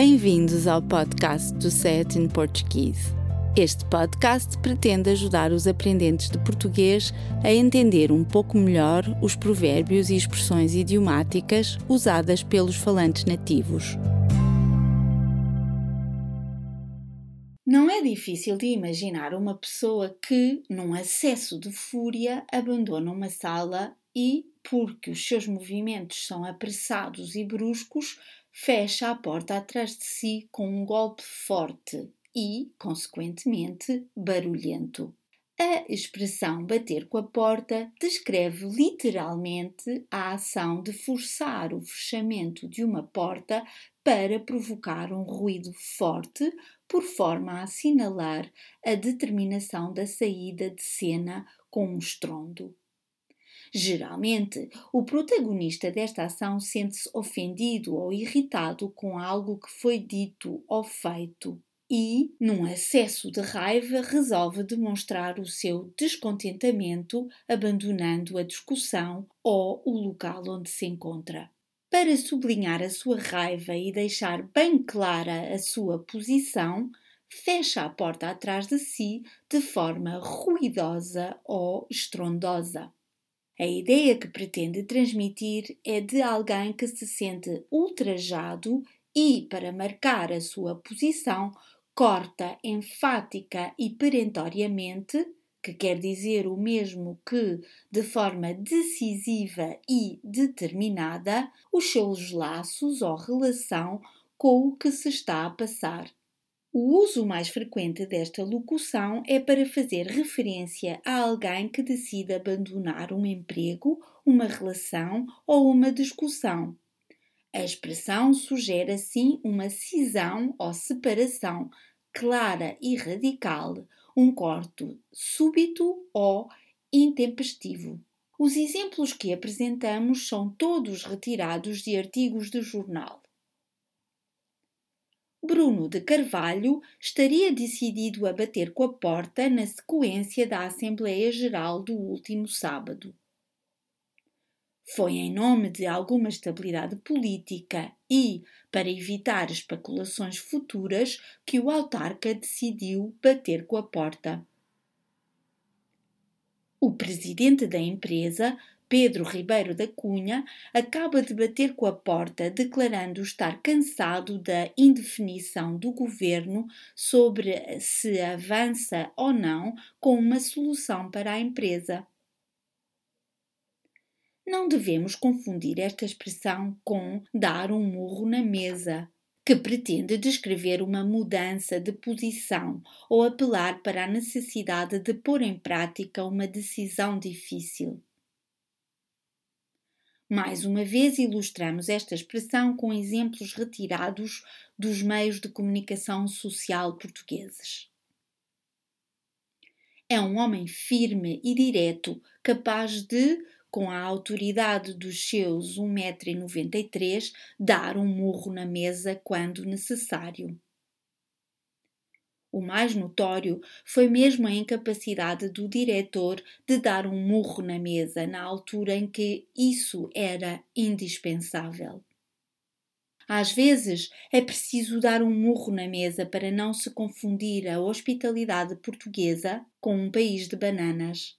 Bem-vindos ao podcast do Set in Portuguese. Este podcast pretende ajudar os aprendentes de português a entender um pouco melhor os provérbios e expressões idiomáticas usadas pelos falantes nativos. Não é difícil de imaginar uma pessoa que, num acesso de fúria, abandona uma sala e, porque os seus movimentos são apressados e bruscos, fecha a porta atrás de si com um golpe forte e, consequentemente, barulhento. A expressão bater com a porta descreve literalmente a ação de forçar o fechamento de uma porta para provocar um ruído forte, por forma a assinalar a determinação da saída de cena com um estrondo. Geralmente, o protagonista desta ação sente-se ofendido ou irritado com algo que foi dito ou feito e, num acesso de raiva, resolve demonstrar o seu descontentamento, abandonando a discussão ou o local onde se encontra. Para sublinhar a sua raiva e deixar bem clara a sua posição, fecha a porta atrás de si de forma ruidosa ou estrondosa. A ideia que pretende transmitir é de alguém que se sente ultrajado e, para marcar a sua posição, corta enfática e perentoriamente, que quer dizer o mesmo que de forma decisiva e determinada, os seus laços ou relação com o que se está a passar. O uso mais frequente desta locução é para fazer referência a alguém que decide abandonar um emprego, uma relação ou uma discussão. A expressão sugere assim uma cisão ou separação clara e radical, um corte súbito ou intempestivo. Os exemplos que apresentamos são todos retirados de artigos de jornal. Bruno de Carvalho estaria decidido a bater com a porta na sequência da Assembleia Geral do último sábado. Foi em nome de alguma estabilidade política e, para evitar especulações futuras, que o autarca decidiu bater com a porta. O presidente da empresa Pedro Ribeiro da Cunha acaba de bater com a porta, declarando estar cansado da indefinição do governo sobre se avança ou não com uma solução para a empresa. Não devemos confundir esta expressão com dar um murro na mesa, que pretende descrever uma mudança de posição ou apelar para a necessidade de pôr em prática uma decisão difícil. Mais uma vez ilustramos esta expressão com exemplos retirados dos meios de comunicação social portugueses. É um homem firme e direto, capaz de, com a autoridade dos seus 1,93m, dar um murro na mesa quando necessário. O mais notório foi mesmo a incapacidade do diretor de dar um murro na mesa na altura em que isso era indispensável. Às vezes é preciso dar um murro na mesa para não se confundir a hospitalidade portuguesa com um país de bananas.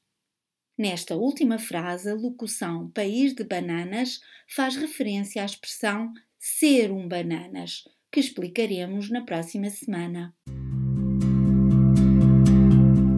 Nesta última frase, a locução país de bananas faz referência à expressão ser um bananas, que explicaremos na próxima semana.